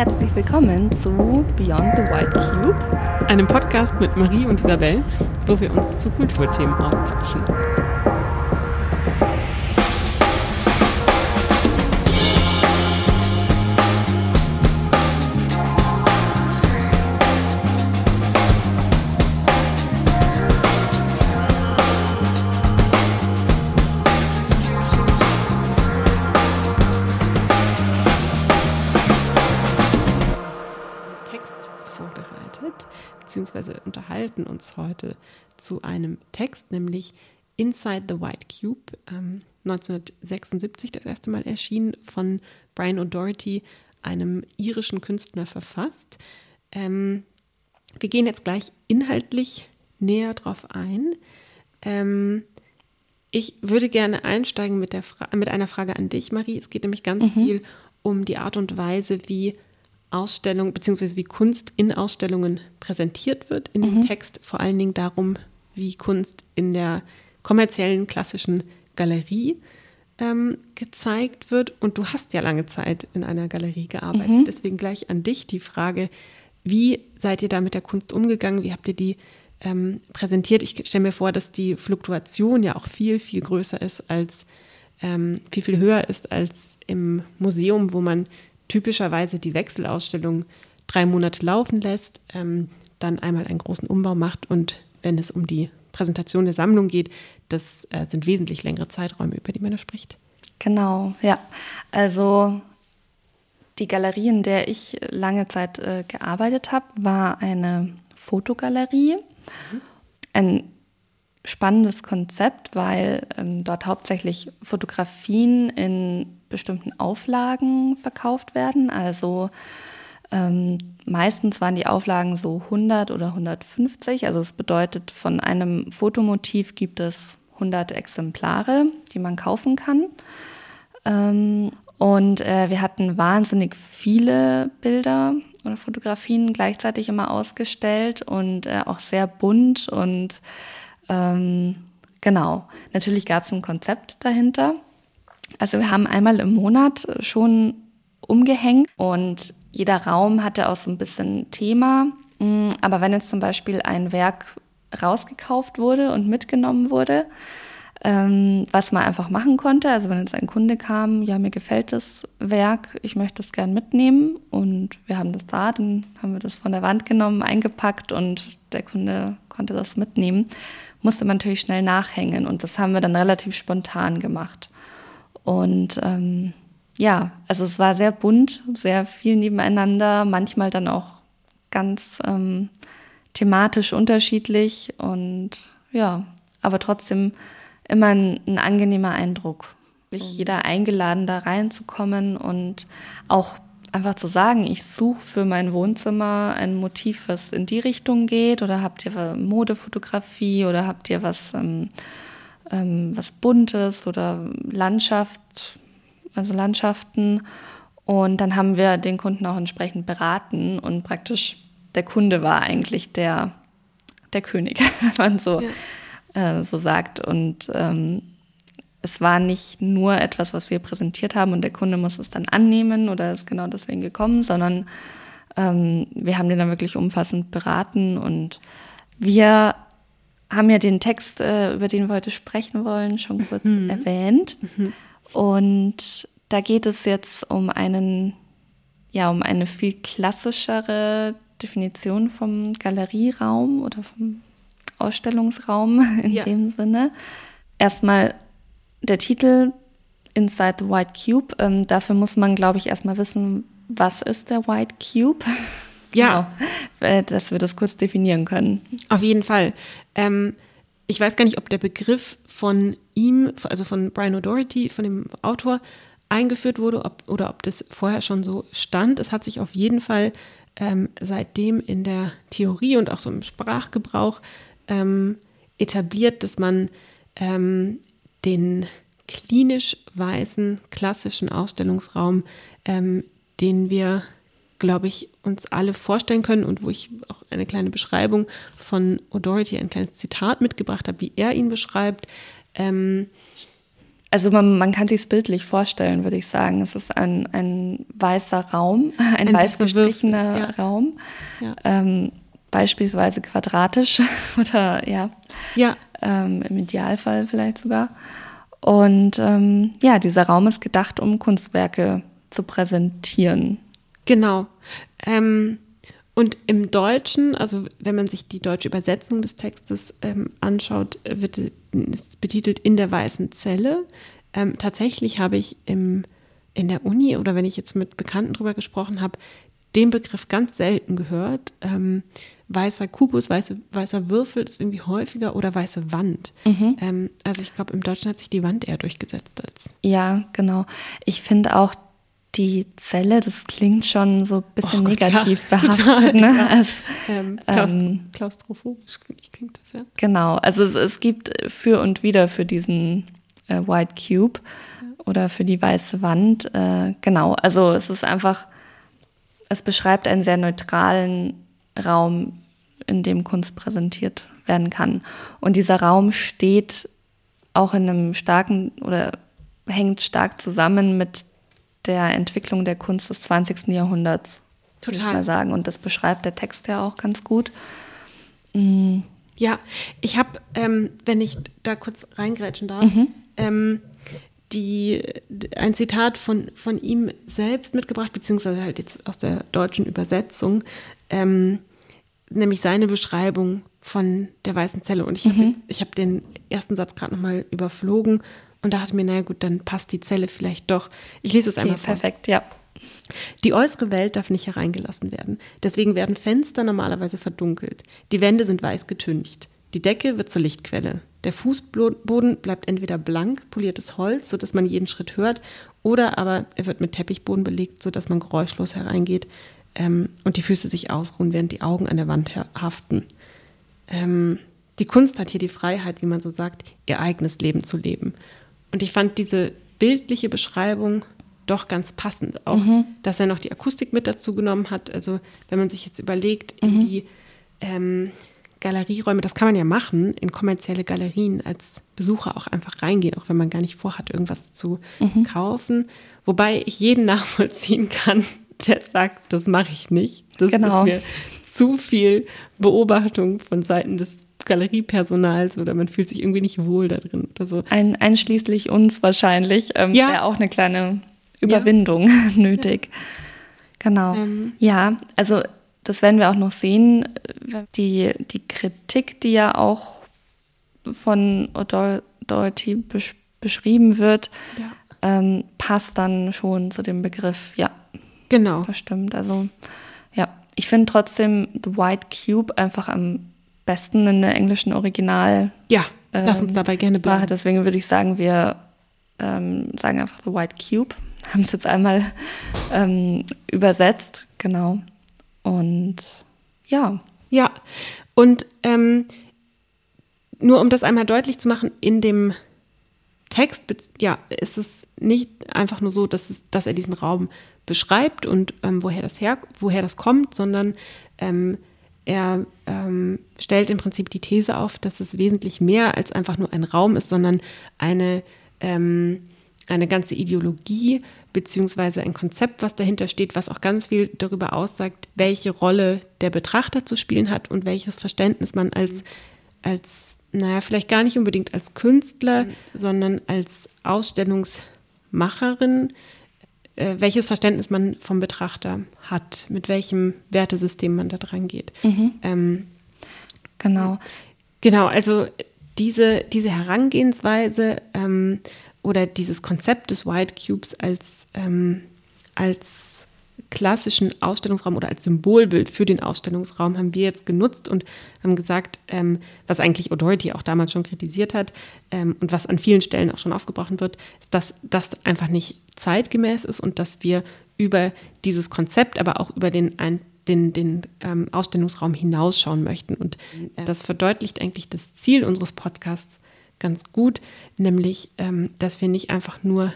Herzlich willkommen zu Beyond the White Cube, einem Podcast mit Marie und Isabel, wo wir uns zu Kulturthemen austauschen. Unterhalten uns heute zu einem Text, nämlich Inside the White Cube, ähm, 1976 das erste Mal erschienen, von Brian O'Doherty, einem irischen Künstler, verfasst. Ähm, wir gehen jetzt gleich inhaltlich näher drauf ein. Ähm, ich würde gerne einsteigen mit, der mit einer Frage an dich, Marie. Es geht nämlich ganz mhm. viel um die Art und Weise, wie Ausstellung bzw. wie Kunst in Ausstellungen präsentiert wird in dem mhm. Text, vor allen Dingen darum, wie Kunst in der kommerziellen klassischen Galerie ähm, gezeigt wird. Und du hast ja lange Zeit in einer Galerie gearbeitet. Mhm. Deswegen gleich an dich die Frage, wie seid ihr da mit der Kunst umgegangen? Wie habt ihr die ähm, präsentiert? Ich stelle mir vor, dass die Fluktuation ja auch viel, viel größer ist als, ähm, viel, viel höher ist als im Museum, wo man typischerweise die Wechselausstellung drei Monate laufen lässt, ähm, dann einmal einen großen Umbau macht und wenn es um die Präsentation der Sammlung geht, das äh, sind wesentlich längere Zeiträume, über die man da spricht. Genau, ja. Also die Galerie, in der ich lange Zeit äh, gearbeitet habe, war eine Fotogalerie. Mhm. Ein spannendes Konzept, weil ähm, dort hauptsächlich Fotografien in bestimmten Auflagen verkauft werden. Also ähm, meistens waren die Auflagen so 100 oder 150. Also es bedeutet, von einem Fotomotiv gibt es 100 Exemplare, die man kaufen kann. Ähm, und äh, wir hatten wahnsinnig viele Bilder oder Fotografien gleichzeitig immer ausgestellt und äh, auch sehr bunt und ähm, genau, natürlich gab es ein Konzept dahinter. Also wir haben einmal im Monat schon umgehängt und jeder Raum hatte auch so ein bisschen Thema. Mm, aber wenn jetzt zum Beispiel ein Werk rausgekauft wurde und mitgenommen wurde, ähm, was man einfach machen konnte. Also wenn jetzt ein Kunde kam, ja, mir gefällt das Werk, ich möchte es gern mitnehmen und wir haben das da, dann haben wir das von der Wand genommen, eingepackt und der Kunde konnte das mitnehmen, musste man natürlich schnell nachhängen und das haben wir dann relativ spontan gemacht. Und ähm, ja, also es war sehr bunt, sehr viel nebeneinander, manchmal dann auch ganz ähm, thematisch unterschiedlich und ja, aber trotzdem immer ein, ein angenehmer Eindruck. Wirklich jeder eingeladen, da reinzukommen und auch einfach zu sagen, ich suche für mein Wohnzimmer ein Motiv, was in die Richtung geht, oder habt ihr Modefotografie oder habt ihr was, ähm, ähm, was Buntes oder Landschaft, also Landschaften. Und dann haben wir den Kunden auch entsprechend beraten und praktisch der Kunde war eigentlich der, der König, wenn man so ja äh, so sagt. Und ähm, es war nicht nur etwas, was wir präsentiert haben und der Kunde muss es dann annehmen oder ist genau deswegen gekommen, sondern ähm, wir haben den dann wirklich umfassend beraten und wir haben ja den Text, äh, über den wir heute sprechen wollen, schon kurz mhm. erwähnt. Mhm. Und da geht es jetzt um einen, ja, um eine viel klassischere Definition vom Galerieraum oder vom Ausstellungsraum in ja. dem Sinne. Erstmal der Titel Inside the White Cube. Ähm, dafür muss man, glaube ich, erstmal wissen, was ist der White Cube? Ja. genau, äh, dass wir das kurz definieren können. Auf jeden Fall. Ähm, ich weiß gar nicht, ob der Begriff von ihm, also von Brian O'Doherty, von dem Autor, eingeführt wurde ob, oder ob das vorher schon so stand. Es hat sich auf jeden Fall ähm, seitdem in der Theorie und auch so im Sprachgebrauch ähm, etabliert, dass man ähm, den klinisch weißen klassischen Ausstellungsraum, ähm, den wir, glaube ich, uns alle vorstellen können und wo ich auch eine kleine Beschreibung von O'Doherty, ein kleines Zitat mitgebracht habe, wie er ihn beschreibt, ähm, also man, man kann sich es bildlich vorstellen, würde ich sagen. Es ist ein, ein weißer Raum, ein, ein weiß gestrichener ja. Raum. Ja. Ähm, beispielsweise quadratisch oder ja, ja. Ähm, im Idealfall vielleicht sogar. Und ähm, ja, dieser Raum ist gedacht, um Kunstwerke zu präsentieren. Genau. Ähm, und im Deutschen, also wenn man sich die deutsche Übersetzung des Textes ähm, anschaut, wird es betitelt in der weißen Zelle. Ähm, tatsächlich habe ich im, in der Uni oder wenn ich jetzt mit Bekannten drüber gesprochen habe, den Begriff ganz selten gehört. Ähm, weißer Kubus, weiße, weißer Würfel ist irgendwie häufiger oder weiße Wand. Mhm. Ähm, also ich glaube, im Deutschen hat sich die Wand eher durchgesetzt als. Ja, genau. Ich finde auch die Zelle, das klingt schon so ein bisschen oh Gott, negativ ja, behaftet. Total, ne? ja. Als, ähm, ähm, klaustrophobisch klingt das, ja. Genau, also es, es gibt für und wieder für diesen äh, White Cube ja. oder für die weiße Wand. Äh, genau, also es ist einfach, es beschreibt einen sehr neutralen Raum, in dem Kunst präsentiert werden kann. Und dieser Raum steht auch in einem starken oder hängt stark zusammen mit der Entwicklung der Kunst des 20. Jahrhunderts. Total. Würde ich mal sagen. Und das beschreibt der Text ja auch ganz gut. Mhm. Ja, ich habe, ähm, wenn ich da kurz reingrätschen darf, mhm. ähm, die, ein Zitat von, von ihm selbst mitgebracht, beziehungsweise halt jetzt aus der deutschen Übersetzung, ähm, nämlich seine Beschreibung von der weißen Zelle. Und ich habe mhm. hab den ersten Satz gerade nochmal überflogen und dachte mir, naja gut, dann passt die Zelle vielleicht doch. Ich lese es okay, einmal vor. Perfekt, ja. Die äußere Welt darf nicht hereingelassen werden. Deswegen werden Fenster normalerweise verdunkelt. Die Wände sind weiß getüncht. Die Decke wird zur Lichtquelle. Der Fußboden bleibt entweder blank, poliertes Holz, sodass man jeden Schritt hört, oder aber er wird mit Teppichboden belegt, sodass man geräuschlos hereingeht ähm, und die Füße sich ausruhen, während die Augen an der Wand haften. Ähm, die Kunst hat hier die Freiheit, wie man so sagt, ihr eigenes Leben zu leben. Und ich fand diese bildliche Beschreibung doch ganz passend. Auch, mhm. dass er noch die Akustik mit dazu genommen hat. Also, wenn man sich jetzt überlegt, in mhm. die ähm, Galerieräume, das kann man ja machen, in kommerzielle Galerien als Besucher auch einfach reingehen, auch wenn man gar nicht vorhat, irgendwas zu mhm. kaufen. Wobei ich jeden nachvollziehen kann, der sagt, das mache ich nicht. Das genau. ist mir zu viel Beobachtung von Seiten des Galeriepersonals oder man fühlt sich irgendwie nicht wohl da drin oder so. Ein, einschließlich uns wahrscheinlich ähm, ja. wäre auch eine kleine Überwindung ja. nötig. Ja. Genau. Ähm. Ja, also das werden wir auch noch sehen. Die, die Kritik, die ja auch von Doherty besch beschrieben wird, ähm, passt dann schon zu dem Begriff, ja. Genau. Das stimmt. Also, ja. Ich finde trotzdem The White Cube einfach am besten in der englischen Original. Ja, ähm, lass uns dabei gerne bleiben. Deswegen würde ich sagen, wir ähm, sagen einfach The White Cube. Haben es jetzt einmal ähm, übersetzt, genau. Und ja. Ja, und ähm, nur um das einmal deutlich zu machen, in dem Text, ja, ist es nicht einfach nur so, dass, es, dass er diesen Raum beschreibt und ähm, woher, das her, woher das kommt, sondern ähm, er ähm, stellt im Prinzip die These auf, dass es wesentlich mehr als einfach nur ein Raum ist, sondern eine, ähm, eine ganze Ideologie beziehungsweise ein Konzept, was dahinter steht, was auch ganz viel darüber aussagt, welche Rolle der Betrachter zu spielen hat und welches Verständnis man als, als naja, vielleicht gar nicht unbedingt als Künstler, mhm. sondern als Ausstellungsmacherin äh, welches Verständnis man vom Betrachter hat, mit welchem Wertesystem man da dran geht. Mhm. Ähm, genau. Genau, also diese, diese Herangehensweise ähm, oder dieses Konzept des White Cubes als, ähm, als klassischen Ausstellungsraum oder als Symbolbild für den Ausstellungsraum haben wir jetzt genutzt und haben gesagt, ähm, was eigentlich Authority auch damals schon kritisiert hat ähm, und was an vielen Stellen auch schon aufgebrochen wird, ist, dass das einfach nicht zeitgemäß ist und dass wir über dieses Konzept, aber auch über den, ein, den, den ähm, Ausstellungsraum hinausschauen möchten. Und äh, das verdeutlicht eigentlich das Ziel unseres Podcasts ganz gut, nämlich, ähm, dass wir nicht einfach nur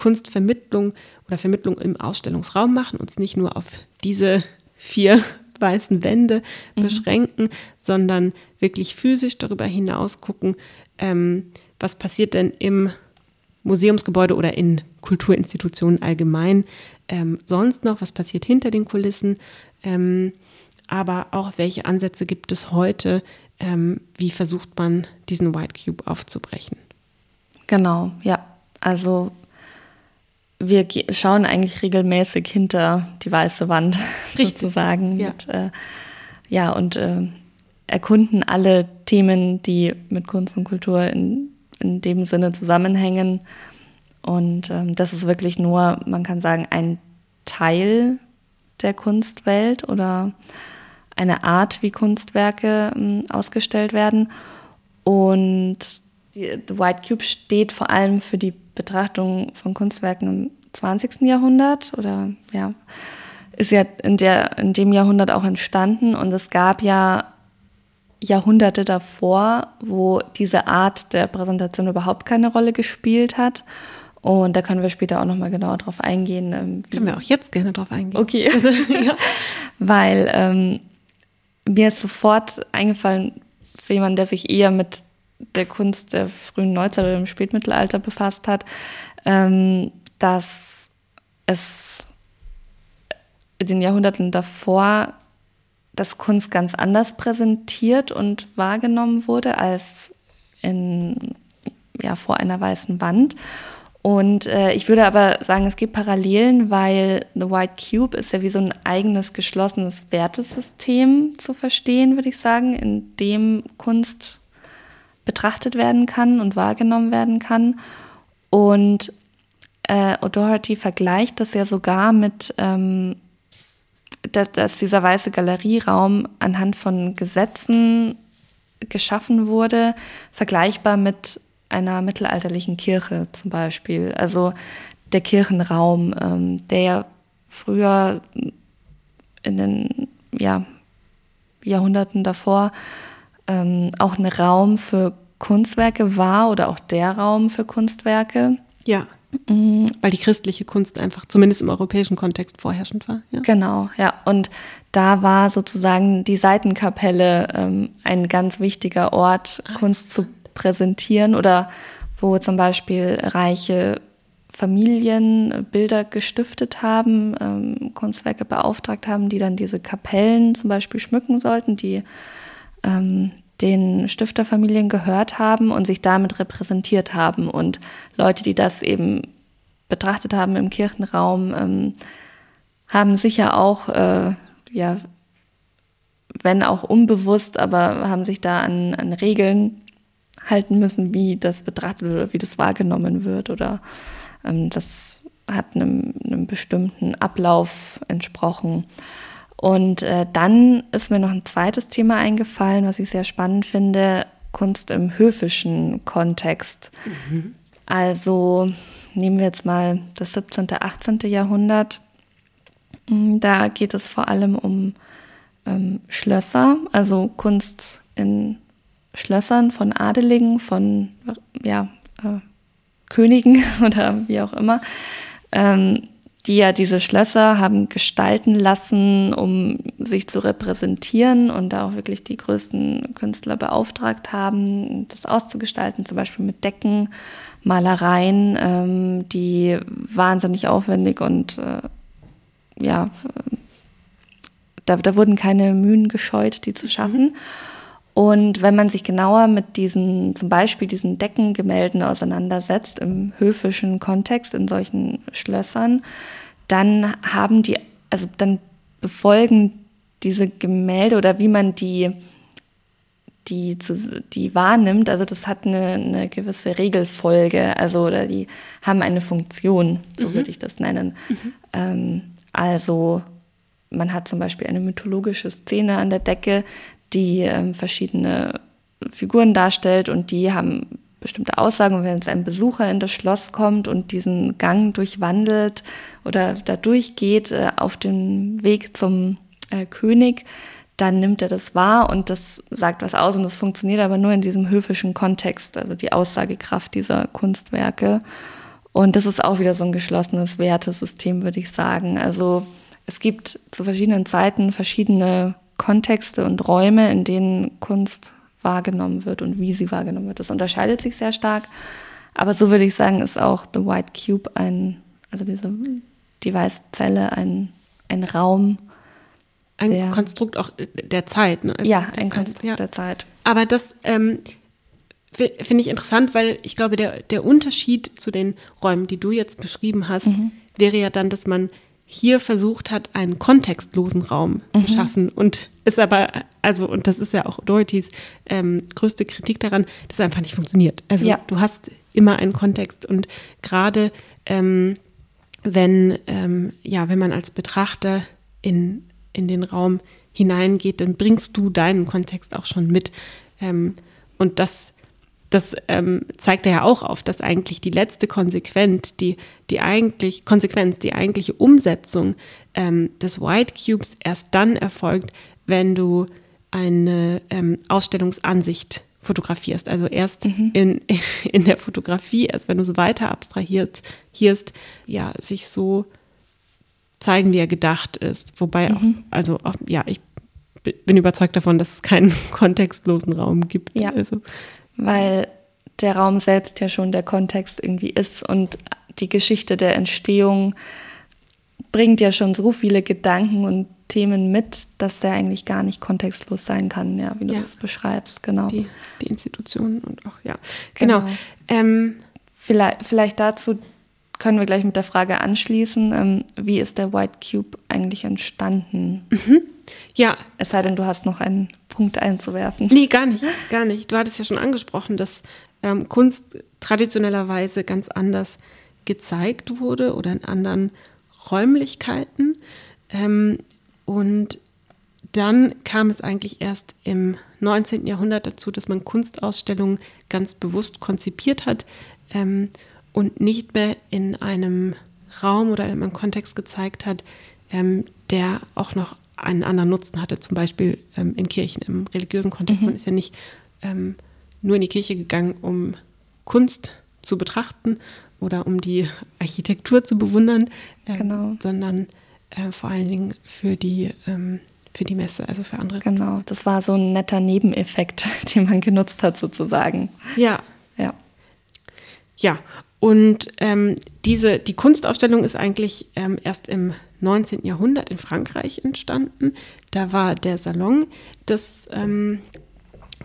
Kunstvermittlung oder Vermittlung im Ausstellungsraum machen, uns nicht nur auf diese vier weißen Wände mhm. beschränken, sondern wirklich physisch darüber hinaus gucken, ähm, was passiert denn im Museumsgebäude oder in Kulturinstitutionen allgemein. Ähm, sonst noch, was passiert hinter den Kulissen? Ähm, aber auch welche Ansätze gibt es heute? Ähm, wie versucht man, diesen White Cube aufzubrechen? Genau, ja. Also wir schauen eigentlich regelmäßig hinter die weiße Wand Richtig. sozusagen. Ja, mit, äh, ja und äh, erkunden alle Themen, die mit Kunst und Kultur in, in dem Sinne zusammenhängen. Und ähm, das ist wirklich nur, man kann sagen, ein Teil der Kunstwelt oder eine Art, wie Kunstwerke ähm, ausgestellt werden. Und The White Cube steht vor allem für die Betrachtung von Kunstwerken im 20. Jahrhundert oder ja, ist ja in, der, in dem Jahrhundert auch entstanden und es gab ja Jahrhunderte davor, wo diese Art der Präsentation überhaupt keine Rolle gespielt hat. Und da können wir später auch nochmal genauer drauf eingehen. Ähm, können wir auch jetzt gerne drauf eingehen. Okay. Ja. Weil ähm, mir ist sofort eingefallen, für jemanden, der sich eher mit der Kunst der frühen Neuzeit oder im Spätmittelalter befasst hat, ähm, dass es in den Jahrhunderten davor dass Kunst ganz anders präsentiert und wahrgenommen wurde als in, ja, vor einer weißen Wand. Und äh, ich würde aber sagen, es gibt Parallelen, weil The White Cube ist ja wie so ein eigenes geschlossenes Wertesystem zu verstehen, würde ich sagen, in dem Kunst betrachtet werden kann und wahrgenommen werden kann. Und äh, O'Doherty vergleicht das ja sogar mit, ähm, dass, dass dieser weiße Galerieraum anhand von Gesetzen geschaffen wurde, vergleichbar mit einer mittelalterlichen Kirche zum Beispiel. Also der Kirchenraum, ähm, der ja früher in den ja, Jahrhunderten davor ähm, auch ein Raum für Kunstwerke war oder auch der Raum für Kunstwerke. Ja. Mhm. Weil die christliche Kunst einfach zumindest im europäischen Kontext vorherrschend war. Ja. Genau, ja. Und da war sozusagen die Seitenkapelle ähm, ein ganz wichtiger Ort, ah. Kunst zu präsentieren oder wo zum Beispiel reiche Familien Bilder gestiftet haben, ähm, Kunstwerke beauftragt haben, die dann diese Kapellen zum Beispiel schmücken sollten, die ähm, den Stifterfamilien gehört haben und sich damit repräsentiert haben. Und Leute, die das eben betrachtet haben im Kirchenraum, ähm, haben sicher auch, äh, ja, wenn auch unbewusst, aber haben sich da an, an Regeln halten müssen, wie das betrachtet oder wie das wahrgenommen wird. Oder ähm, das hat einem, einem bestimmten Ablauf entsprochen. Und äh, dann ist mir noch ein zweites Thema eingefallen, was ich sehr spannend finde, Kunst im höfischen Kontext. Mhm. Also nehmen wir jetzt mal das 17., 18. Jahrhundert. Mm, da geht es vor allem um ähm, Schlösser, also Kunst in Schlössern von Adeligen, von ja, äh, Königen oder wie auch immer. Ähm, die ja diese Schlösser haben gestalten lassen, um sich zu repräsentieren und da auch wirklich die größten Künstler beauftragt haben, das auszugestalten, zum Beispiel mit Decken, Malereien, ähm, die wahnsinnig aufwendig und äh, ja, da, da wurden keine Mühen gescheut, die zu schaffen. Mhm. Und wenn man sich genauer mit diesen, zum Beispiel diesen Deckengemälden auseinandersetzt, im höfischen Kontext, in solchen Schlössern, dann haben die, also dann befolgen diese Gemälde oder wie man die, die, zu, die wahrnimmt, also das hat eine, eine gewisse Regelfolge, also oder die haben eine Funktion, so mhm. würde ich das nennen. Mhm. Ähm, also man hat zum Beispiel eine mythologische Szene an der Decke, die ähm, verschiedene Figuren darstellt und die haben bestimmte Aussagen. Und wenn jetzt ein Besucher in das Schloss kommt und diesen Gang durchwandelt oder da durchgeht äh, auf dem Weg zum äh, König, dann nimmt er das wahr und das sagt was aus und das funktioniert aber nur in diesem höfischen Kontext, also die Aussagekraft dieser Kunstwerke. Und das ist auch wieder so ein geschlossenes Wertesystem, würde ich sagen. Also es gibt zu verschiedenen Zeiten verschiedene Kontexte und Räume, in denen Kunst wahrgenommen wird und wie sie wahrgenommen wird. Das unterscheidet sich sehr stark. Aber so würde ich sagen, ist auch The White Cube ein, also diese, die weiße Zelle ein, ein Raum. Ein der, Konstrukt auch der Zeit. Ne? Also ja, ein Konstrukt ja. der Zeit. Aber das ähm, finde ich interessant, weil ich glaube, der, der Unterschied zu den Räumen, die du jetzt beschrieben hast, mhm. wäre ja dann, dass man hier versucht hat, einen kontextlosen Raum mhm. zu schaffen und ist aber, also, und das ist ja auch Dorothys ähm, größte Kritik daran, dass es einfach nicht funktioniert. Also ja. du hast immer einen Kontext und gerade ähm, wenn, ähm, ja, wenn man als Betrachter in, in den Raum hineingeht, dann bringst du deinen Kontext auch schon mit. Ähm, und das das ähm, zeigt er ja auch auf, dass eigentlich die letzte Konsequenz, die, die eigentlich, Konsequenz, die eigentliche Umsetzung ähm, des White Cubes erst dann erfolgt, wenn du eine ähm, Ausstellungsansicht fotografierst. Also erst mhm. in, in der Fotografie, erst wenn du so weiter abstrahierst, hierst, ja, sich so zeigen, wie er gedacht ist. Wobei mhm. auch, also auch, ja, ich bin überzeugt davon, dass es keinen kontextlosen Raum gibt. Ja. Also, weil der Raum selbst ja schon der Kontext irgendwie ist und die Geschichte der Entstehung bringt ja schon so viele Gedanken und Themen mit, dass der eigentlich gar nicht kontextlos sein kann, ja, wie du ja. das beschreibst, genau. Die, die Institutionen und auch, ja. Genau. genau. Ähm, vielleicht, vielleicht dazu können wir gleich mit der Frage anschließen, ähm, wie ist der White Cube eigentlich entstanden? Mhm. Ja. Es sei denn, du hast noch einen Punkt einzuwerfen. Nee, gar nicht, gar nicht. Du hattest ja schon angesprochen, dass ähm, Kunst traditionellerweise ganz anders gezeigt wurde oder in anderen Räumlichkeiten. Ähm, und dann kam es eigentlich erst im 19. Jahrhundert dazu, dass man Kunstausstellungen ganz bewusst konzipiert hat ähm, und nicht mehr in einem Raum oder in einem Kontext gezeigt hat, ähm, der auch noch einen anderen Nutzen hatte, zum Beispiel ähm, in Kirchen, im religiösen Kontext. Mhm. Man ist ja nicht ähm, nur in die Kirche gegangen, um Kunst zu betrachten oder um die Architektur zu bewundern, äh, genau. sondern äh, vor allen Dingen für die, ähm, für die Messe, also für andere. Genau, das war so ein netter Nebeneffekt, den man genutzt hat sozusagen. Ja. Ja. Ja, und ähm, diese, die Kunstausstellung ist eigentlich ähm, erst im 19. Jahrhundert in Frankreich entstanden. Da war der Salon das ähm,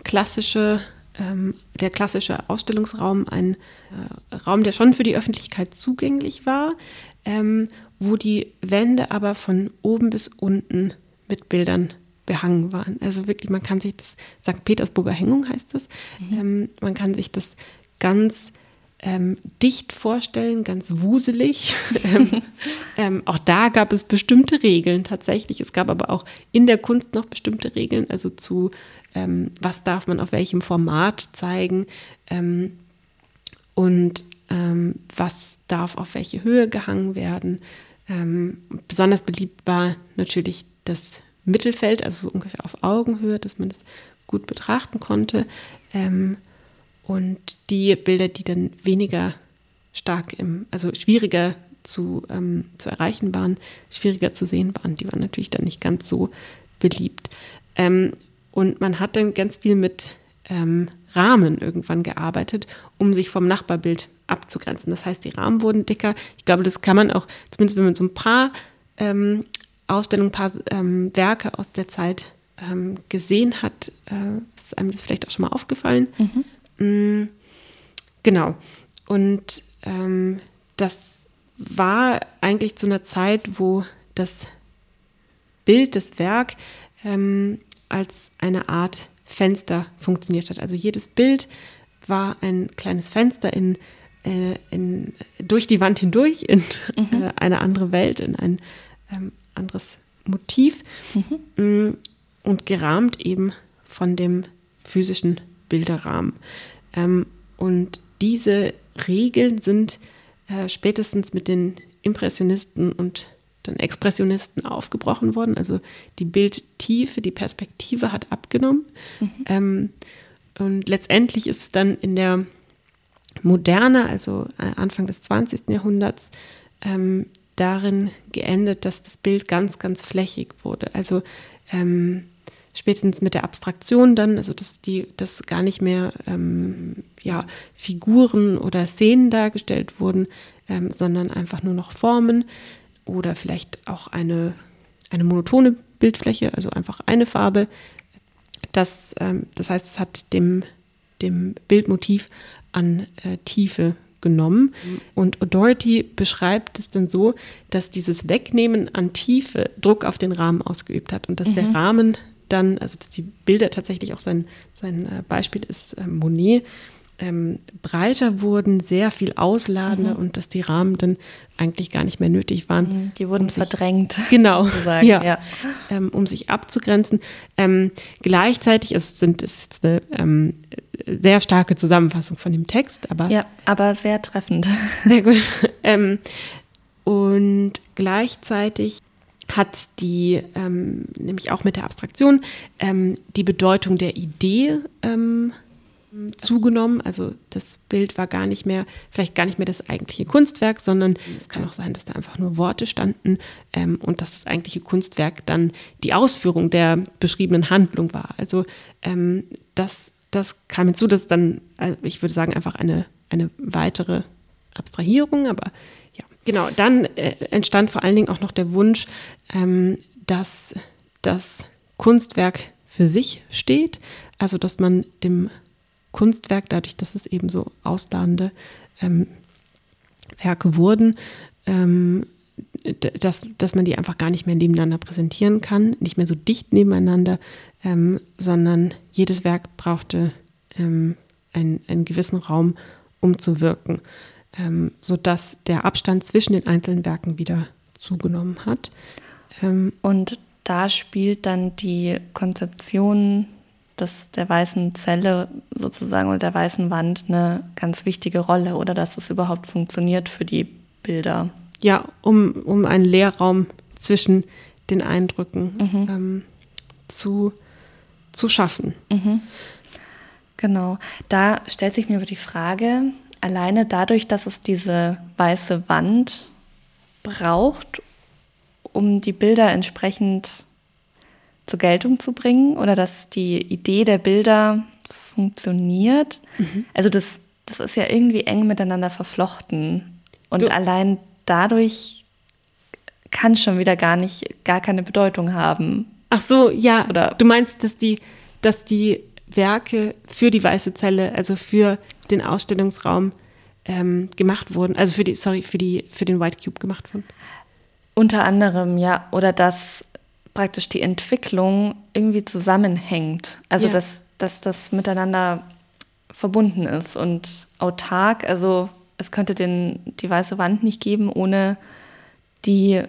klassische, ähm, der klassische Ausstellungsraum, ein äh, Raum, der schon für die Öffentlichkeit zugänglich war, ähm, wo die Wände aber von oben bis unten mit Bildern behangen waren. Also wirklich, man kann sich das, St. Petersburger Hängung heißt das, mhm. Ähm, man kann sich das ganz ähm, dicht vorstellen, ganz wuselig. ähm, ähm, auch da gab es bestimmte Regeln tatsächlich. Es gab aber auch in der Kunst noch bestimmte Regeln, also zu ähm, was darf man auf welchem Format zeigen ähm, und ähm, was darf auf welche Höhe gehangen werden. besonders beliebt war natürlich das Mittelfeld, also so ungefähr auf Augenhöhe, dass man das gut betrachten konnte. Ähm, und die Bilder, die dann weniger stark im, also schwieriger zu, ähm, zu erreichen waren, schwieriger zu sehen waren, die waren natürlich dann nicht ganz so beliebt. Ähm, und man hat dann ganz viel mit ähm, Rahmen irgendwann gearbeitet, um sich vom Nachbarbild abzugrenzen. Das heißt, die Rahmen wurden dicker. Ich glaube, das kann man auch, zumindest wenn man so ein paar ähm, Ausstellungen, ein paar ähm, Werke aus der Zeit ähm, gesehen hat, äh, ist einem das vielleicht auch schon mal aufgefallen. Mhm. Mm, genau. Und ähm, das war eigentlich zu einer Zeit, wo das Bild, das Werk ähm, als eine Art Fenster funktioniert hat. Also jedes Bild war ein kleines Fenster in, äh, in, durch die Wand hindurch in mhm. äh, eine andere Welt, in ein ähm, anderes Motiv mhm. Mm, und gerahmt eben von dem physischen Bilderrahmen. Ähm, und diese Regeln sind äh, spätestens mit den Impressionisten und dann Expressionisten aufgebrochen worden. Also die Bildtiefe, die Perspektive hat abgenommen. Mhm. Ähm, und letztendlich ist es dann in der Moderne, also äh, Anfang des 20. Jahrhunderts, ähm, darin geendet, dass das Bild ganz, ganz flächig wurde. Also ähm, spätestens mit der Abstraktion dann, also dass die, dass gar nicht mehr ähm, ja, Figuren oder Szenen dargestellt wurden, ähm, sondern einfach nur noch Formen oder vielleicht auch eine, eine monotone Bildfläche, also einfach eine Farbe. Das, ähm, das heißt, es hat dem, dem Bildmotiv an äh, Tiefe genommen. Mhm. Und O'Doherty beschreibt es dann so, dass dieses Wegnehmen an Tiefe Druck auf den Rahmen ausgeübt hat und dass mhm. der Rahmen dann, also dass die Bilder tatsächlich auch sein, sein äh, Beispiel ist äh, Monet, ähm, breiter wurden, sehr viel ausladender mhm. und dass die Rahmen dann eigentlich gar nicht mehr nötig waren. Mhm, die wurden um sich, verdrängt. Genau, ja, ja. Ähm, um sich abzugrenzen. Ähm, gleichzeitig es sind es ist eine ähm, sehr starke Zusammenfassung von dem Text, aber ja, aber sehr treffend. Sehr gut. Ähm, und gleichzeitig hat die, ähm, nämlich auch mit der Abstraktion, ähm, die Bedeutung der Idee ähm, zugenommen. Also das Bild war gar nicht mehr, vielleicht gar nicht mehr das eigentliche Kunstwerk, sondern es kann auch sein, dass da einfach nur Worte standen ähm, und dass das eigentliche Kunstwerk dann die Ausführung der beschriebenen Handlung war. Also ähm, das, das kam hinzu, dass dann, also ich würde sagen, einfach eine, eine weitere Abstrahierung, aber Genau, dann äh, entstand vor allen Dingen auch noch der Wunsch, ähm, dass das Kunstwerk für sich steht, also dass man dem Kunstwerk, dadurch, dass es eben so ausladende ähm, Werke wurden, ähm, dass, dass man die einfach gar nicht mehr nebeneinander präsentieren kann, nicht mehr so dicht nebeneinander, ähm, sondern jedes Werk brauchte ähm, einen, einen gewissen Raum, um zu wirken ähm, sodass der Abstand zwischen den einzelnen Werken wieder zugenommen hat. Ähm, Und da spielt dann die Konzeption des, der weißen Zelle sozusagen oder der weißen Wand eine ganz wichtige Rolle oder dass es überhaupt funktioniert für die Bilder. Ja, um, um einen Leerraum zwischen den Eindrücken mhm. ähm, zu, zu schaffen. Mhm. Genau, da stellt sich mir die Frage, alleine dadurch, dass es diese weiße Wand braucht, um die Bilder entsprechend zur Geltung zu bringen oder dass die Idee der Bilder funktioniert. Mhm. Also das, das ist ja irgendwie eng miteinander verflochten. Und du. allein dadurch kann schon wieder gar nicht, gar keine Bedeutung haben. Ach so, ja. Oder du meinst, dass die, dass die Werke für die weiße Zelle, also für den Ausstellungsraum ähm, gemacht wurden, also für die, sorry, für die, für den White Cube gemacht wurden? Unter anderem, ja, oder dass praktisch die Entwicklung irgendwie zusammenhängt. Also ja. dass, dass das miteinander verbunden ist und autark, also es könnte den, die weiße Wand nicht geben ohne die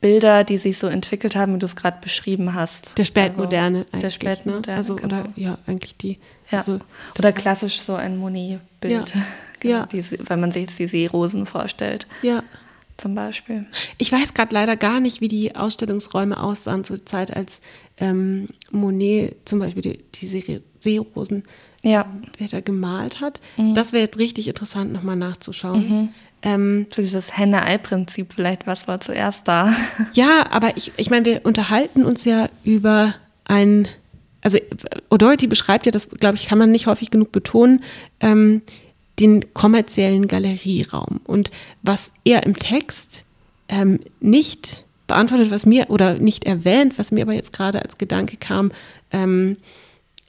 Bilder, die sich so entwickelt haben, wie du es gerade beschrieben hast. Der Spätmoderne also, Der Spätmoderne, ne? also, genau. Oder ja, eigentlich die. Ja. Also, oder klassisch so ein Monet-Bild. Ja. genau, ja. Weil man sich jetzt die Seerosen vorstellt. Ja. Zum Beispiel. Ich weiß gerade leider gar nicht, wie die Ausstellungsräume aussahen zur Zeit, als ähm, Monet zum Beispiel die, die Seerosen ja. Bilder gemalt hat. Mhm. Das wäre jetzt richtig interessant, nochmal nachzuschauen. Mhm. Ähm, so dieses Henne-Ei-Prinzip vielleicht, was war zuerst da? Ja, aber ich, ich meine, wir unterhalten uns ja über ein, also O'Doherty beschreibt ja, das glaube ich, kann man nicht häufig genug betonen, ähm, den kommerziellen Galerieraum. Und was er im Text ähm, nicht beantwortet, was mir, oder nicht erwähnt, was mir aber jetzt gerade als Gedanke kam, ähm,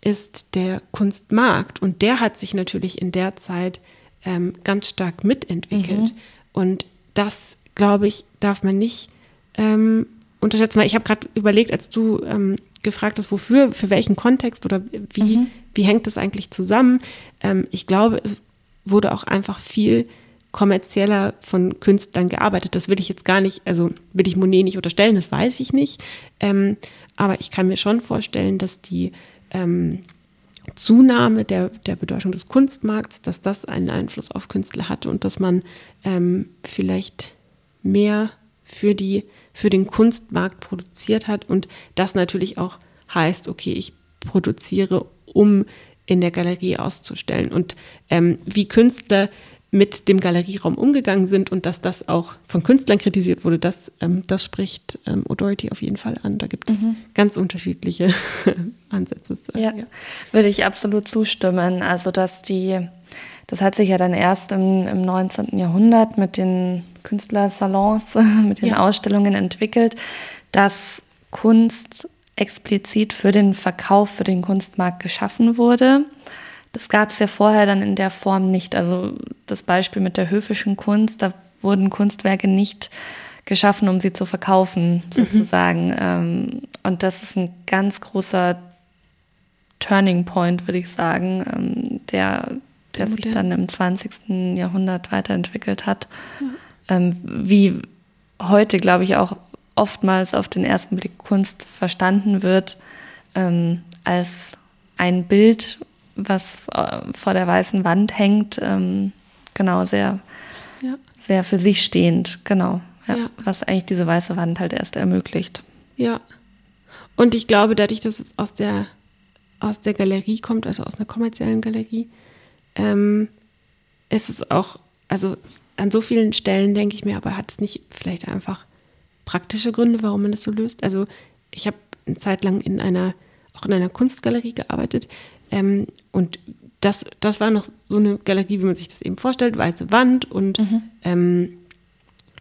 ist der Kunstmarkt. Und der hat sich natürlich in der Zeit ähm, ganz stark mitentwickelt. Mhm. Und das, glaube ich, darf man nicht ähm, unterschätzen. Weil ich habe gerade überlegt, als du ähm, gefragt hast, wofür, für welchen Kontext oder wie, mhm. wie hängt das eigentlich zusammen. Ähm, ich glaube, es wurde auch einfach viel kommerzieller von Künstlern gearbeitet. Das will ich jetzt gar nicht, also will ich Monet nicht unterstellen, das weiß ich nicht. Ähm, aber ich kann mir schon vorstellen, dass die ähm, Zunahme der, der Bedeutung des Kunstmarkts, dass das einen Einfluss auf Künstler hatte und dass man ähm, vielleicht mehr für, die, für den Kunstmarkt produziert hat und das natürlich auch heißt, okay, ich produziere, um in der Galerie auszustellen. Und ähm, wie Künstler mit dem Galerieraum umgegangen sind und dass das auch von Künstlern kritisiert wurde, das, ähm, das spricht ähm, Authority auf jeden Fall an. Da gibt es mhm. ganz unterschiedliche Ansätze. Ja, ja, würde ich absolut zustimmen. Also, dass die, das hat sich ja dann erst im, im 19. Jahrhundert mit den Künstlersalons, mit den ja. Ausstellungen entwickelt, dass Kunst explizit für den Verkauf, für den Kunstmarkt geschaffen wurde. Das gab es ja vorher dann in der Form nicht. Also das Beispiel mit der höfischen Kunst, da wurden Kunstwerke nicht geschaffen, um sie zu verkaufen, mhm. sozusagen. Mhm. und das ist ein ganz großer Turning Point, würde ich sagen, ähm, der, der sich dann im 20. Jahrhundert weiterentwickelt hat. Ja. Ähm, wie heute, glaube ich, auch oftmals auf den ersten Blick Kunst verstanden wird, ähm, als ein Bild was äh, vor der weißen Wand hängt, ähm, genau, sehr, ja. sehr für sich stehend, genau. Ja, ja. Was eigentlich diese weiße Wand halt erst ermöglicht. Ja. Und ich glaube, dadurch, dass es aus der, aus der Galerie kommt, also aus einer kommerziellen Galerie, ähm, ist es auch, also an so vielen Stellen denke ich mir, aber hat es nicht vielleicht einfach praktische Gründe, warum man das so löst? Also ich habe eine Zeit lang in einer, auch in einer Kunstgalerie gearbeitet, ähm, und das, das war noch so eine Galerie, wie man sich das eben vorstellt, weiße Wand und mhm. ähm,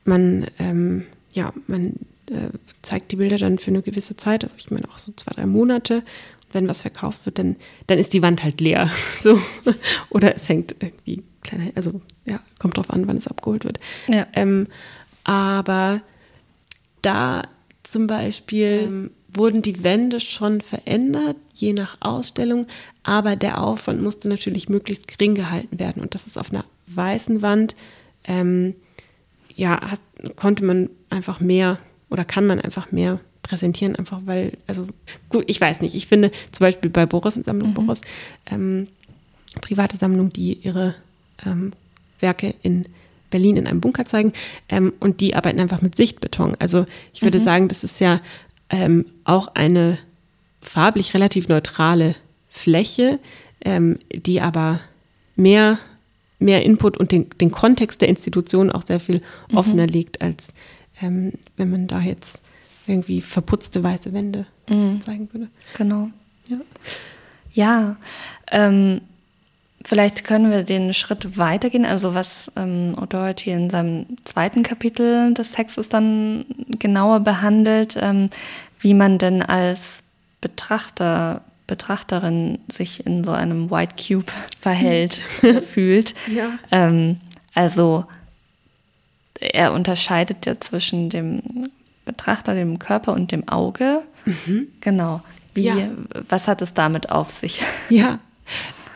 man, ähm, ja, man äh, zeigt die Bilder dann für eine gewisse Zeit, also ich meine auch so zwei, drei Monate. Und wenn was verkauft wird, dann, dann ist die Wand halt leer. So. Oder es hängt irgendwie kleiner, also ja, kommt drauf an, wann es abgeholt wird. Ja. Ähm, aber da zum Beispiel ähm, wurden die Wände schon verändert, je nach Ausstellung, aber der Aufwand musste natürlich möglichst gering gehalten werden. Und das ist auf einer weißen Wand, ähm, ja, hat, konnte man einfach mehr oder kann man einfach mehr präsentieren, einfach weil, also gut, ich weiß nicht, ich finde zum Beispiel bei Boris, Sammlung mhm. Boris, ähm, private Sammlung, die ihre ähm, Werke in Berlin in einem Bunker zeigen ähm, und die arbeiten einfach mit Sichtbeton. Also ich würde mhm. sagen, das ist ja ähm, auch eine farblich relativ neutrale Fläche, ähm, die aber mehr, mehr Input und den, den Kontext der Institution auch sehr viel mhm. offener legt, als ähm, wenn man da jetzt irgendwie verputzte weiße Wände mhm. zeigen würde. Genau. Ja, ja ähm, vielleicht können wir den Schritt weitergehen. Also was ähm, O'Doherty in seinem zweiten Kapitel des Textes dann genauer behandelt, ähm, wie man denn als Betrachter, Betrachterin sich in so einem White Cube verhält, fühlt. Ja. Ähm, also er unterscheidet ja zwischen dem Betrachter, dem Körper und dem Auge. Mhm. Genau. Wie, ja. Was hat es damit auf sich? Ja.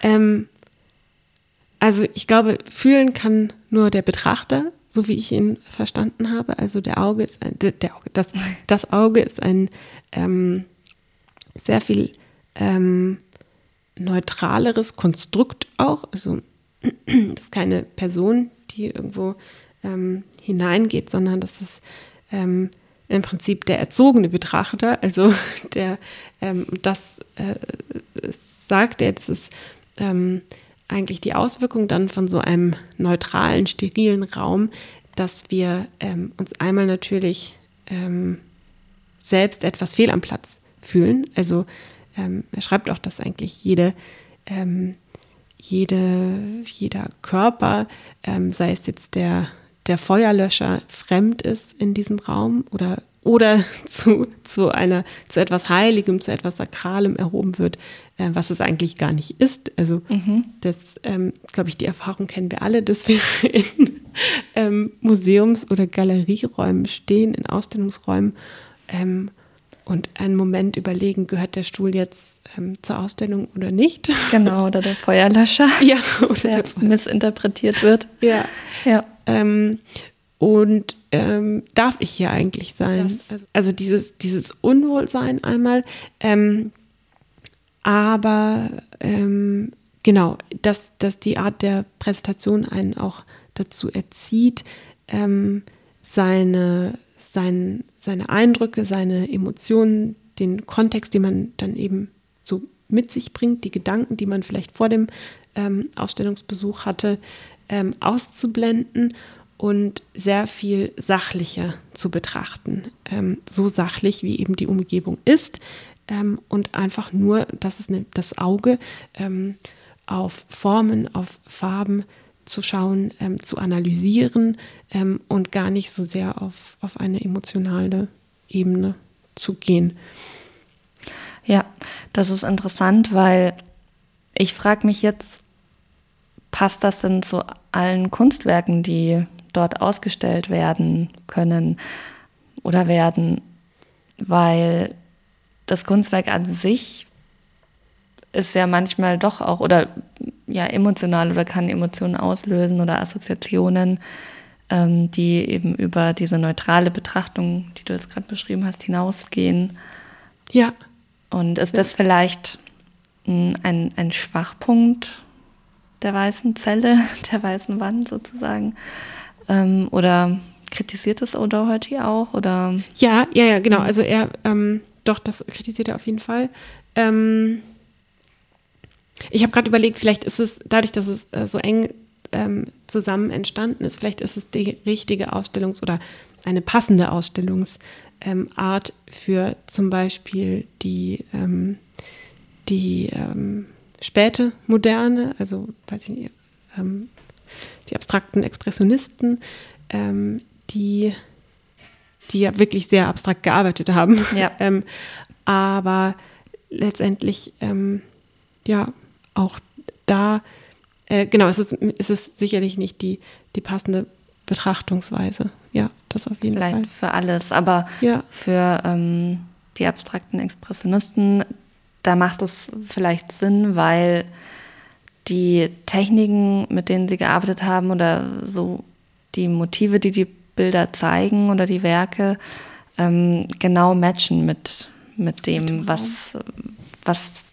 Ähm, also ich glaube, fühlen kann nur der Betrachter, so wie ich ihn verstanden habe. Also der Auge ist ein, der, Auge, das, das Auge ist ein ähm, sehr viel ähm, neutraleres Konstrukt auch. Also das ist keine Person, die irgendwo ähm, hineingeht, sondern das ist ähm, im Prinzip der erzogene Betrachter. Also der ähm, das äh, sagt er, das ist ähm, eigentlich die Auswirkung dann von so einem neutralen, sterilen Raum, dass wir ähm, uns einmal natürlich ähm, selbst etwas fehl am Platz fühlen. Also ähm, er schreibt auch, dass eigentlich jede, ähm, jede, jeder Körper, ähm, sei es jetzt der, der Feuerlöscher, fremd ist in diesem Raum oder oder zu, zu einer, zu etwas Heiligem, zu etwas Sakralem erhoben wird, äh, was es eigentlich gar nicht ist. Also mhm. das, ähm, glaube ich, die Erfahrung kennen wir alle, dass wir in ähm, Museums- oder Galerieräumen stehen, in Ausstellungsräumen ähm, und einen Moment überlegen, gehört der Stuhl jetzt ähm, zur Ausstellung oder nicht? Genau, oder der Feuerlöscher, ja, oder der missinterpretiert wird. Ja. ja. Ähm, und ähm, darf ich hier eigentlich sein? Also, also, dieses, dieses Unwohlsein einmal, ähm, aber ähm, genau, dass, dass die Art der Präsentation einen auch dazu erzieht, ähm, seine, sein, seine Eindrücke, seine Emotionen, den Kontext, den man dann eben so mit sich bringt, die Gedanken, die man vielleicht vor dem ähm, Ausstellungsbesuch hatte, ähm, auszublenden und sehr viel sachlicher zu betrachten. Ähm, so sachlich, wie eben die Umgebung ist ähm, und einfach nur, dass es ne, das Auge ähm, auf Formen, auf Farben zu schauen, ähm, zu analysieren ähm, und gar nicht so sehr auf, auf eine emotionale Ebene zu gehen. Ja, das ist interessant, weil ich frage mich jetzt, passt das denn zu allen Kunstwerken, die dort ausgestellt werden können oder werden? Weil das Kunstwerk an sich ist ja manchmal doch auch oder ja emotional oder kann Emotionen auslösen oder Assoziationen, ähm, die eben über diese neutrale Betrachtung, die du jetzt gerade beschrieben hast, hinausgehen. Ja. Und ist das vielleicht hm, ein, ein Schwachpunkt der weißen Zelle, der weißen Wand sozusagen? Ähm, oder kritisiert das Odo heute auch? Oder? Ja, ja, ja, genau. Also er, ähm, doch, das kritisiert er auf jeden Fall. Ähm, ich habe gerade überlegt, vielleicht ist es dadurch, dass es äh, so eng ähm, zusammen entstanden ist, vielleicht ist es die richtige Ausstellungs- oder eine passende Ausstellungsart ähm, für zum Beispiel die, ähm, die späte Moderne, also weiß ich nicht, ähm, die abstrakten Expressionisten, ähm, die, die ja wirklich sehr abstrakt gearbeitet haben. Ja. aber letztendlich ja auch da, äh, genau, es ist, es ist sicherlich nicht die, die passende Betrachtungsweise. Ja, das auf jeden Vielleicht Fall. für alles, aber ja. für ähm, die abstrakten Expressionisten, da macht es vielleicht Sinn, weil die Techniken, mit denen sie gearbeitet haben oder so die Motive, die die Bilder zeigen oder die Werke, ähm, genau matchen mit, mit dem, mit was, was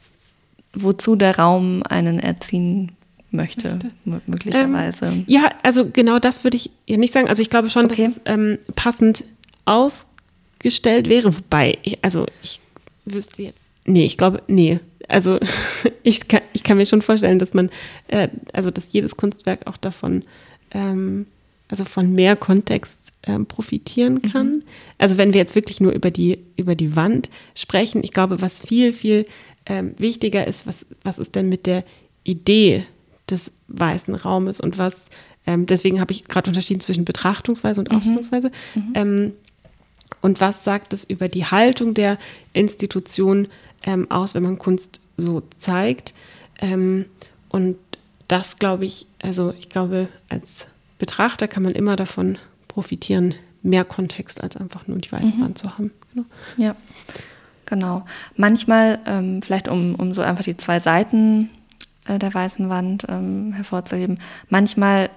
wozu der Raum einen erziehen möchte, möglicherweise. Ähm, ja, also genau das würde ich ja nicht sagen. Also ich glaube schon, okay. dass es ähm, passend ausgestellt wäre. Wobei, ich, also ich wüsste jetzt, nee, ich glaube, nee. Also ich kann, ich kann mir schon vorstellen, dass man, äh, also dass jedes Kunstwerk auch davon, ähm, also von mehr Kontext ähm, profitieren kann. Mhm. Also wenn wir jetzt wirklich nur über die, über die Wand sprechen, ich glaube, was viel, viel ähm, wichtiger ist, was, was ist denn mit der Idee des weißen Raumes und was, ähm, deswegen habe ich gerade unterschieden zwischen Betrachtungsweise und mhm. Ausstellungsweise. Mhm. Ähm, und was sagt es über die Haltung der Institution ähm, aus, wenn man Kunst so zeigt? Ähm, und das glaube ich, also ich glaube, als Betrachter kann man immer davon profitieren, mehr Kontext als einfach nur die weiße mhm. Wand zu haben. Genau. Ja. Genau. Manchmal, ähm, vielleicht um, um so einfach die zwei Seiten äh, der weißen Wand ähm, hervorzuheben, manchmal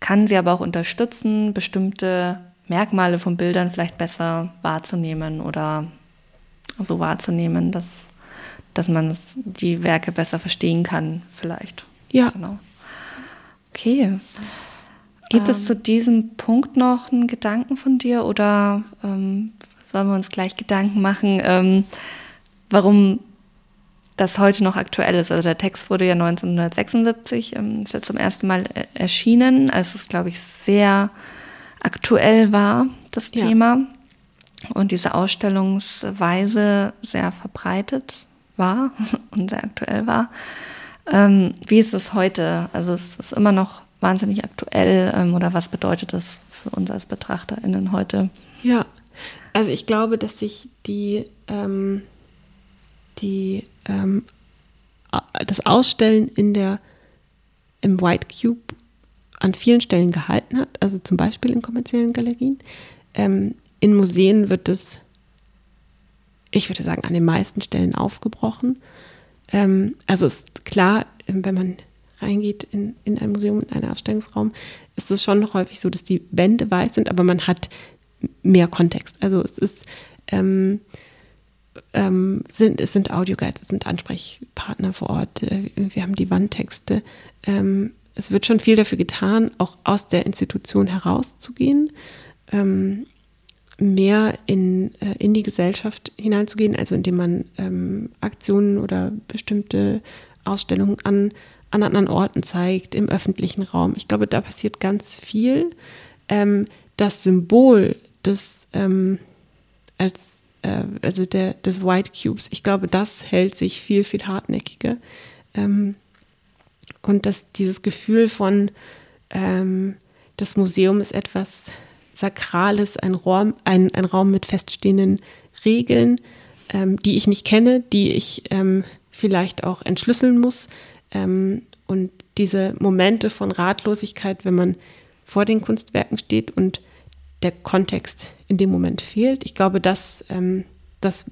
kann sie aber auch unterstützen, bestimmte Merkmale von Bildern vielleicht besser wahrzunehmen oder so wahrzunehmen, dass, dass man die Werke besser verstehen kann, vielleicht. Ja. Genau. Okay. Gibt ähm, es zu diesem Punkt noch einen Gedanken von dir oder ähm, sollen wir uns gleich Gedanken machen, ähm, warum das heute noch aktuell ist. Also der Text wurde ja 1976, ähm, ist ja zum ersten Mal äh, erschienen, als es, glaube ich, sehr aktuell war, das ja. Thema. Und diese Ausstellungsweise sehr verbreitet war und sehr aktuell war. Ähm, wie ist es heute? Also es ist immer noch wahnsinnig aktuell ähm, oder was bedeutet das für uns als BetrachterInnen heute? Ja, also ich glaube, dass sich die, ähm, die ähm, das Ausstellen in der im White Cube an vielen Stellen gehalten hat, also zum Beispiel in kommerziellen Galerien. Ähm, in Museen wird es, ich würde sagen, an den meisten Stellen aufgebrochen. Ähm, also ist klar, wenn man reingeht in, in ein Museum, in einen Ausstellungsraum, ist es schon häufig so, dass die Wände weiß sind, aber man hat mehr Kontext. Also es ist, ähm, ähm, sind, es sind Audioguides, es sind Ansprechpartner vor Ort, äh, wir haben die Wandtexte. Ähm, es wird schon viel dafür getan, auch aus der Institution herauszugehen, ähm, mehr in, äh, in die Gesellschaft hineinzugehen, also indem man ähm, Aktionen oder bestimmte Ausstellungen an, an anderen Orten zeigt, im öffentlichen Raum. Ich glaube, da passiert ganz viel. Ähm, das Symbol des, ähm, als, äh, also der, des White Cubes, ich glaube, das hält sich viel, viel hartnäckiger. Ähm, und dass dieses Gefühl von, ähm, das Museum ist etwas Sakrales, ein Raum, ein, ein Raum mit feststehenden Regeln, ähm, die ich nicht kenne, die ich ähm, vielleicht auch entschlüsseln muss. Ähm, und diese Momente von Ratlosigkeit, wenn man vor den Kunstwerken steht und der Kontext in dem Moment fehlt. Ich glaube, das, ähm, das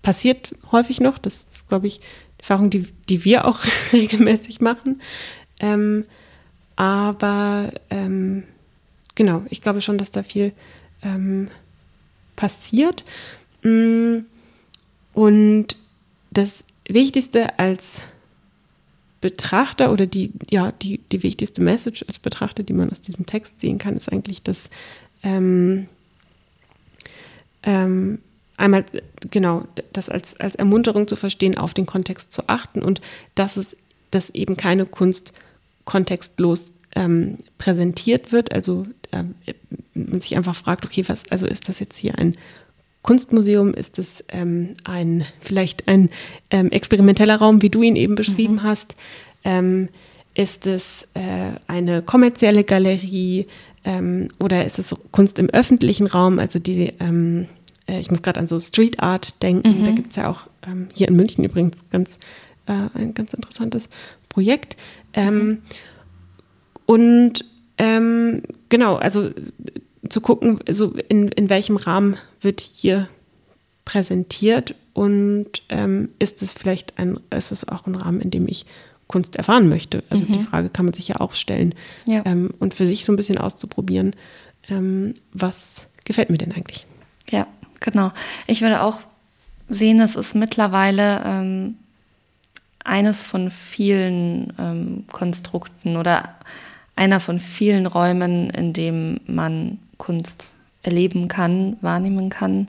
passiert häufig noch. Das ist, glaube ich, die Erfahrung, die, die wir auch regelmäßig machen. Ähm, aber ähm, genau, ich glaube schon, dass da viel ähm, passiert. Mm, und das Wichtigste als Betrachter oder die, ja, die, die wichtigste Message als Betrachter, die man aus diesem Text sehen kann, ist eigentlich, dass ähm, ähm, einmal, genau, das als, als Ermunterung zu verstehen, auf den Kontext zu achten und dass es, dass eben keine Kunst kontextlos ähm, präsentiert wird. Also ähm, man sich einfach fragt, okay, was, also ist das jetzt hier ein Kunstmuseum? Ist es ähm, ein vielleicht ein ähm, experimenteller Raum, wie du ihn eben beschrieben mhm. hast? Ähm, ist es äh, eine kommerzielle Galerie ähm, oder ist es Kunst im öffentlichen Raum? Also die, äh, ich muss gerade an so Street Art denken. Mhm. Da gibt es ja auch hier in München übrigens ganz äh, ein ganz interessantes Projekt. Mhm. Und ähm, genau, also zu gucken, so in, in welchem Rahmen wird hier präsentiert und ähm, ist es vielleicht ein, ist es auch ein Rahmen, in dem ich Kunst erfahren möchte? Also mhm. die Frage kann man sich ja auch stellen ja. Ähm, und für sich so ein bisschen auszuprobieren, ähm, was gefällt mir denn eigentlich? Ja, genau. Ich würde auch sehen, es ist mittlerweile ähm, eines von vielen ähm, Konstrukten oder einer von vielen Räumen, in dem man Kunst erleben kann, wahrnehmen kann.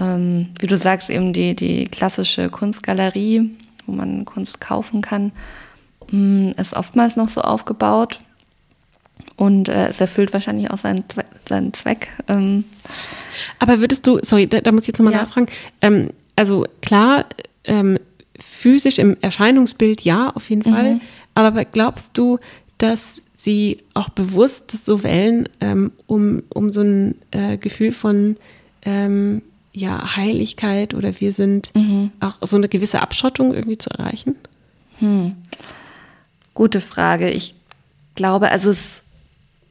Ähm, wie du sagst, eben die, die klassische Kunstgalerie, wo man Kunst kaufen kann, mm, ist oftmals noch so aufgebaut. Und äh, es erfüllt wahrscheinlich auch seinen, seinen Zweck. Ähm. Aber würdest du, sorry, da, da muss ich jetzt nochmal ja. nachfragen. Ähm, also klar, ähm, physisch im Erscheinungsbild ja, auf jeden Fall. Mhm. Aber glaubst du, dass sie auch bewusst so wählen, ähm, um, um so ein äh, Gefühl von ähm, ja, Heiligkeit oder wir sind mhm. auch so eine gewisse Abschottung irgendwie zu erreichen? Hm. Gute Frage. Ich glaube, also es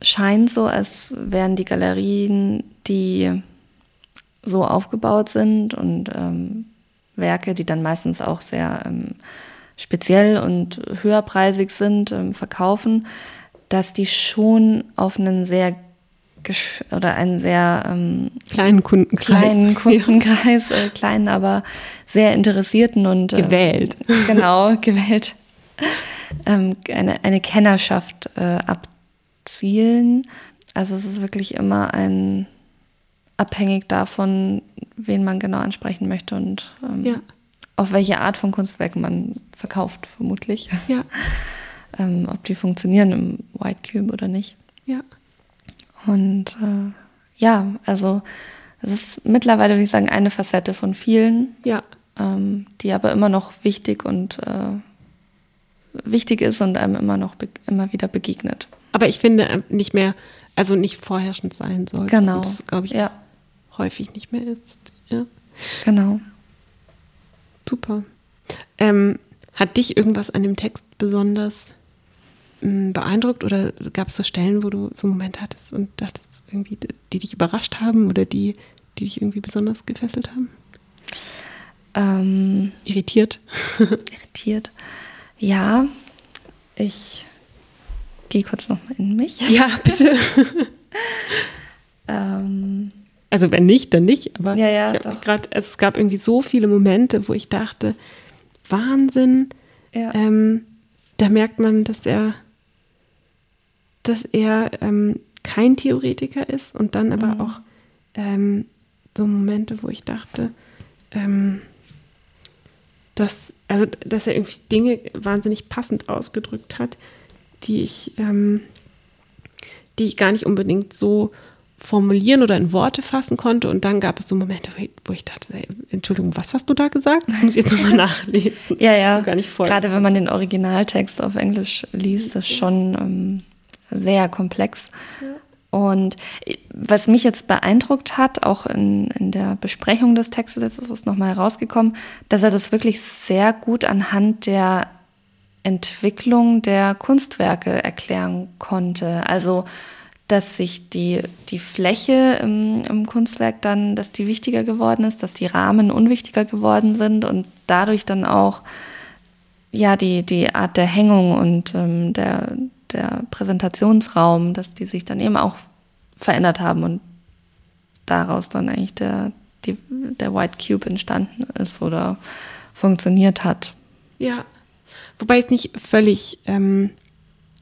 scheint so, als wären die Galerien, die so aufgebaut sind und ähm, Werke, die dann meistens auch sehr ähm, speziell und höherpreisig sind, ähm, verkaufen, dass die schon auf einen sehr oder einen sehr ähm, kleinen Kundenkreis, kleinen Kundenkreis, ja. äh, kleinen, aber sehr interessierten und äh, gewählt, genau gewählt, ähm, eine, eine Kennerschaft äh, abzielen. Also es ist wirklich immer ein abhängig davon, wen man genau ansprechen möchte und ähm, ja. auf welche Art von Kunstwerk man verkauft, vermutlich. Ja. ähm, ob die funktionieren im White Cube oder nicht. Ja. Und äh, ja, also es ist mittlerweile, würde ich sagen, eine Facette von vielen, ja. ähm, die aber immer noch wichtig und äh, wichtig ist und einem immer noch immer wieder begegnet. Aber ich finde äh, nicht mehr, also nicht vorherrschend sein soll. Genau. das, glaube ich, ja. häufig nicht mehr ist. Ja. Genau. Super. Ähm, hat dich irgendwas an dem Text besonders beeindruckt oder gab es so Stellen, wo du so einen Moment hattest und dachtest, irgendwie, die dich überrascht haben oder die, die dich irgendwie besonders gefesselt haben? Ähm, irritiert? irritiert. Ja, ich gehe kurz nochmal in mich. Ja, bitte. ähm, also wenn nicht, dann nicht. Aber ja, ja, grad, es gab irgendwie so viele Momente, wo ich dachte, Wahnsinn. Ja. Ähm, da merkt man, dass er dass er ähm, kein Theoretiker ist und dann aber mhm. auch ähm, so Momente, wo ich dachte, ähm, dass also dass er irgendwie Dinge wahnsinnig passend ausgedrückt hat, die ich, ähm, die ich gar nicht unbedingt so formulieren oder in Worte fassen konnte. Und dann gab es so Momente, wo ich dachte, Entschuldigung, was hast du da gesagt? Das muss ich jetzt nochmal nachlesen. ja, ja. Gar nicht voll. Gerade wenn man den Originaltext auf Englisch liest, ist schon ähm, sehr komplex. Ja. Und was mich jetzt beeindruckt hat, auch in, in der Besprechung des Textes, ist es nochmal herausgekommen, dass er das wirklich sehr gut anhand der Entwicklung der Kunstwerke erklären konnte. Also, dass sich die, die Fläche im, im Kunstwerk dann, dass die wichtiger geworden ist, dass die Rahmen unwichtiger geworden sind und dadurch dann auch ja die, die Art der Hängung und ähm, der, der Präsentationsraum, dass die sich dann eben auch verändert haben und daraus dann eigentlich der, die, der White Cube entstanden ist oder funktioniert hat. Ja, wobei es nicht völlig, ähm,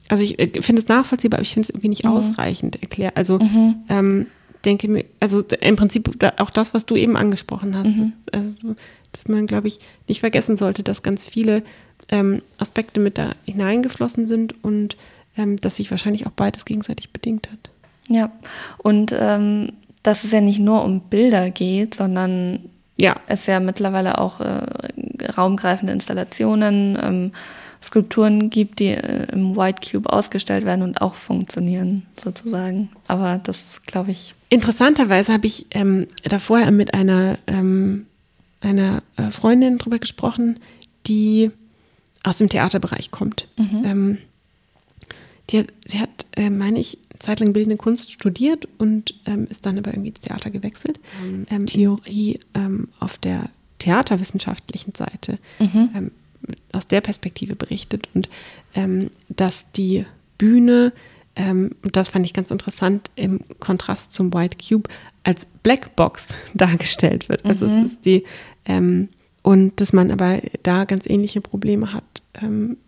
also ich äh, finde es nachvollziehbar, aber ich finde es irgendwie nicht mhm. ausreichend erklärt. Also mhm. ähm, denke mir, also im Prinzip auch das, was du eben angesprochen hast, mhm. dass, also, dass man, glaube ich, nicht vergessen sollte, dass ganz viele ähm, Aspekte mit da hineingeflossen sind und ähm, dass sich wahrscheinlich auch beides gegenseitig bedingt hat. Ja, und ähm, dass es ja nicht nur um Bilder geht, sondern ja. es ja mittlerweile auch äh, raumgreifende Installationen, ähm, Skulpturen gibt, die äh, im White Cube ausgestellt werden und auch funktionieren, sozusagen. Aber das glaube ich. Interessanterweise habe ich ähm, da vorher mit einer, ähm, einer äh, Freundin drüber gesprochen, die aus dem Theaterbereich kommt. Mhm. Ähm, die, sie hat, äh, meine ich, zeitlang bildende Kunst studiert und ähm, ist dann aber irgendwie ins Theater gewechselt. Mhm. Ähm, Theorie ähm, auf der theaterwissenschaftlichen Seite mhm. Ähm, aus der Perspektive berichtet und ähm, dass die Bühne, ähm, und das fand ich ganz interessant, im Kontrast zum White Cube als Blackbox dargestellt wird. Also mhm. es ist die und dass man aber da ganz ähnliche Probleme hat,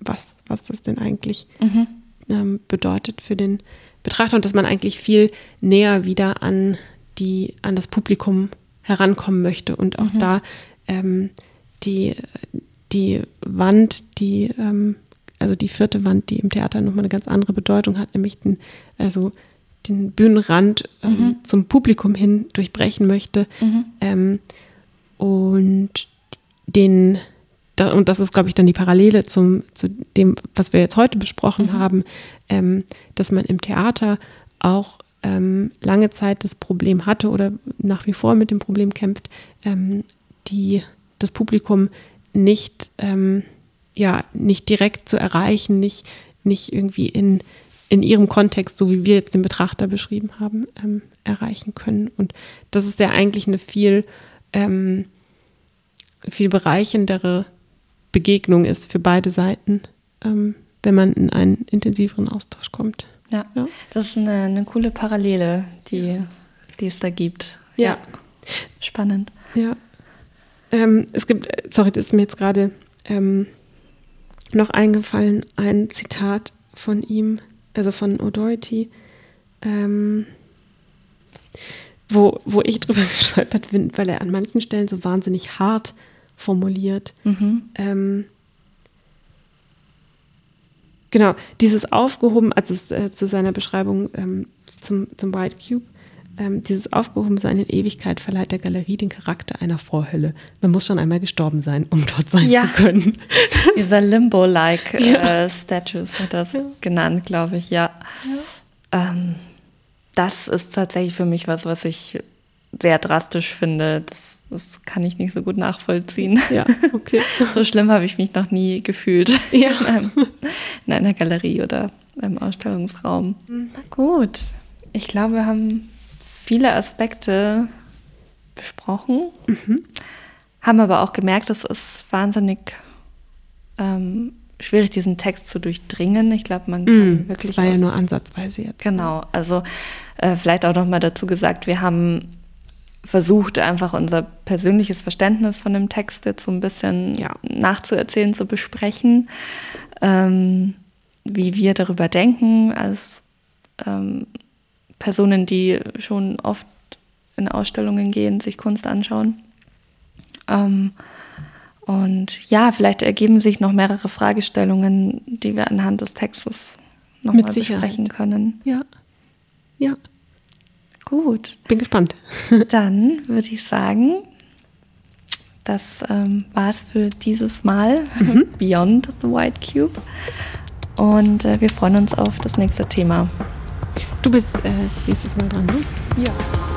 was, was das denn eigentlich mhm. Bedeutet für den Betrachter und dass man eigentlich viel näher wieder an die, an das Publikum herankommen möchte und auch mhm. da ähm, die, die Wand, die, ähm, also die vierte Wand, die im Theater nochmal eine ganz andere Bedeutung hat, nämlich den, also den Bühnenrand ähm, mhm. zum Publikum hin durchbrechen möchte. Mhm. Ähm, und den und das ist, glaube ich, dann die Parallele zum, zu dem, was wir jetzt heute besprochen mhm. haben, ähm, dass man im Theater auch ähm, lange Zeit das Problem hatte oder nach wie vor mit dem Problem kämpft, ähm, die, das Publikum nicht, ähm, ja, nicht direkt zu erreichen, nicht, nicht irgendwie in, in ihrem Kontext, so wie wir jetzt den Betrachter beschrieben haben, ähm, erreichen können. Und das ist ja eigentlich eine viel, ähm, viel bereichendere Begegnung ist für beide Seiten, ähm, wenn man in einen intensiveren Austausch kommt. Ja, ja. das ist eine, eine, coole Parallele, die, die es da gibt. Ja. ja. Spannend. Ja. Ähm, es gibt, sorry, das ist mir jetzt gerade ähm, noch eingefallen, ein Zitat von ihm, also von O'Doherty, ähm, wo, wo ich drüber gestolpert bin, weil er an manchen Stellen so wahnsinnig hart formuliert. Mhm. Ähm, genau, dieses aufgehoben, also äh, zu seiner Beschreibung ähm, zum, zum White Cube, ähm, dieses Aufgehobensein in Ewigkeit verleiht der Galerie den Charakter einer Vorhölle. Man muss schon einmal gestorben sein, um dort sein ja. zu können. Dieser Limbo-like ja. äh, Statues hat das ja. genannt, glaube ich, ja. Ähm, das ist tatsächlich für mich was, was ich sehr drastisch finde. Das das kann ich nicht so gut nachvollziehen. Ja, okay. so schlimm habe ich mich noch nie gefühlt ja. in, einem, in einer Galerie oder einem Ausstellungsraum. Mhm. Na gut, ich glaube, wir haben viele Aspekte besprochen, mhm. haben aber auch gemerkt, es ist wahnsinnig ähm, schwierig, diesen Text zu durchdringen. Ich glaube, man kann mm, wirklich. Das war ja nur ansatzweise jetzt. Genau, also äh, vielleicht auch noch mal dazu gesagt, wir haben versucht, einfach unser persönliches Verständnis von dem Text jetzt so ein bisschen ja. nachzuerzählen, zu besprechen, ähm, wie wir darüber denken als ähm, Personen, die schon oft in Ausstellungen gehen, sich Kunst anschauen. Ähm, Und ja, vielleicht ergeben sich noch mehrere Fragestellungen, die wir anhand des Textes nochmal besprechen können. Ja. Ja. Gut. Bin gespannt. Dann würde ich sagen, das ähm, war es für dieses Mal. Mhm. Beyond the White Cube. Und äh, wir freuen uns auf das nächste Thema. Du bist äh, nächstes Mal dran, ne? Ja.